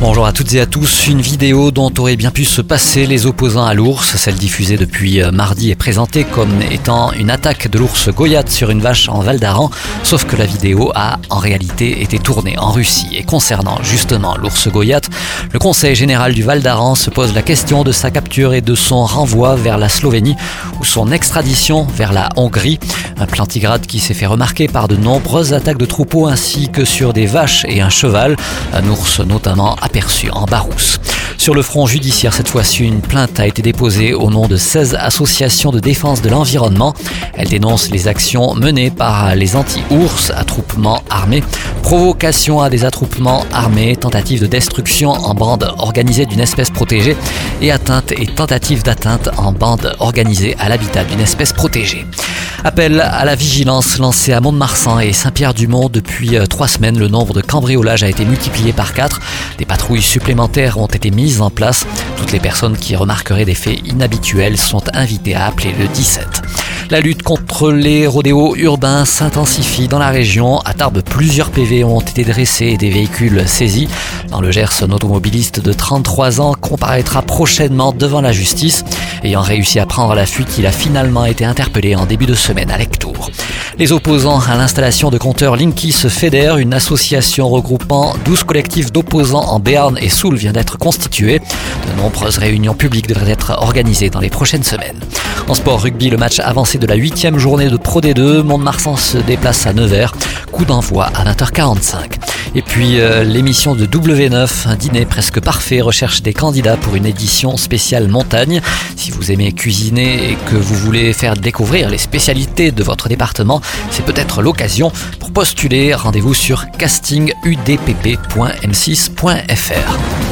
Bonjour à toutes et à tous. Une vidéo dont auraient bien pu se passer les opposants à l'ours. Celle diffusée depuis euh, mardi est présentée comme étant une attaque de l'ours Goyat sur une vache en Val d'Aran. Sauf que la vidéo a en réalité été tournée en Russie. Et concernant justement l'ours Goyat, le Conseil général du Val d'Aran se pose la question de sa capture et de son renvoi vers la Slovénie ou son extradition vers la Hongrie. Un plantigrade qui s'est fait remarquer par de nombreuses attaques de troupeaux ainsi que sur des vaches et un cheval. Un ours notamment aperçu en Barousse. Sur le front judiciaire, cette fois-ci, une plainte a été déposée au nom de 16 associations de défense de l'environnement. Elle dénonce les actions menées par les anti-ours, attroupements armés, provocation à des attroupements armés, tentative de destruction en bande organisée d'une espèce protégée et atteinte et tentative d'atteinte en bande organisée à l'habitat d'une espèce protégée. Appel à la vigilance lancé à Mont-de-Marsan et Saint-Pierre-du-Mont depuis euh, trois semaines. Le nombre de cambriolages a été multiplié par quatre. Des patrouilles supplémentaires ont été mises en place. Toutes les personnes qui remarqueraient des faits inhabituels sont invitées à appeler le 17. La lutte contre les rodéos urbains s'intensifie dans la région. À Tarbes, plusieurs PV ont été dressés et des véhicules saisis. Dans le Gers, un automobiliste de 33 ans comparaîtra prochainement devant la justice. Ayant réussi à prendre la fuite, il a finalement été interpellé en début de semaine à Lectour. Les opposants à l'installation de compteurs Linky se fédèrent. Une association regroupant 12 collectifs d'opposants en Béarn et Soule vient d'être constituée. De nombreuses réunions publiques devraient être organisées dans les prochaines semaines. En sport rugby, le match avancé de la huitième journée de Pro D2, Mont-de-Marsan se déplace à Nevers. Coup d'envoi à 20h45. Et puis euh, l'émission de W9, un dîner presque parfait, recherche des candidats pour une édition spéciale montagne. Si vous aimez cuisiner et que vous voulez faire découvrir les spécialités de votre département, c'est peut-être l'occasion. Pour postuler, rendez-vous sur castingudpp.m6.fr.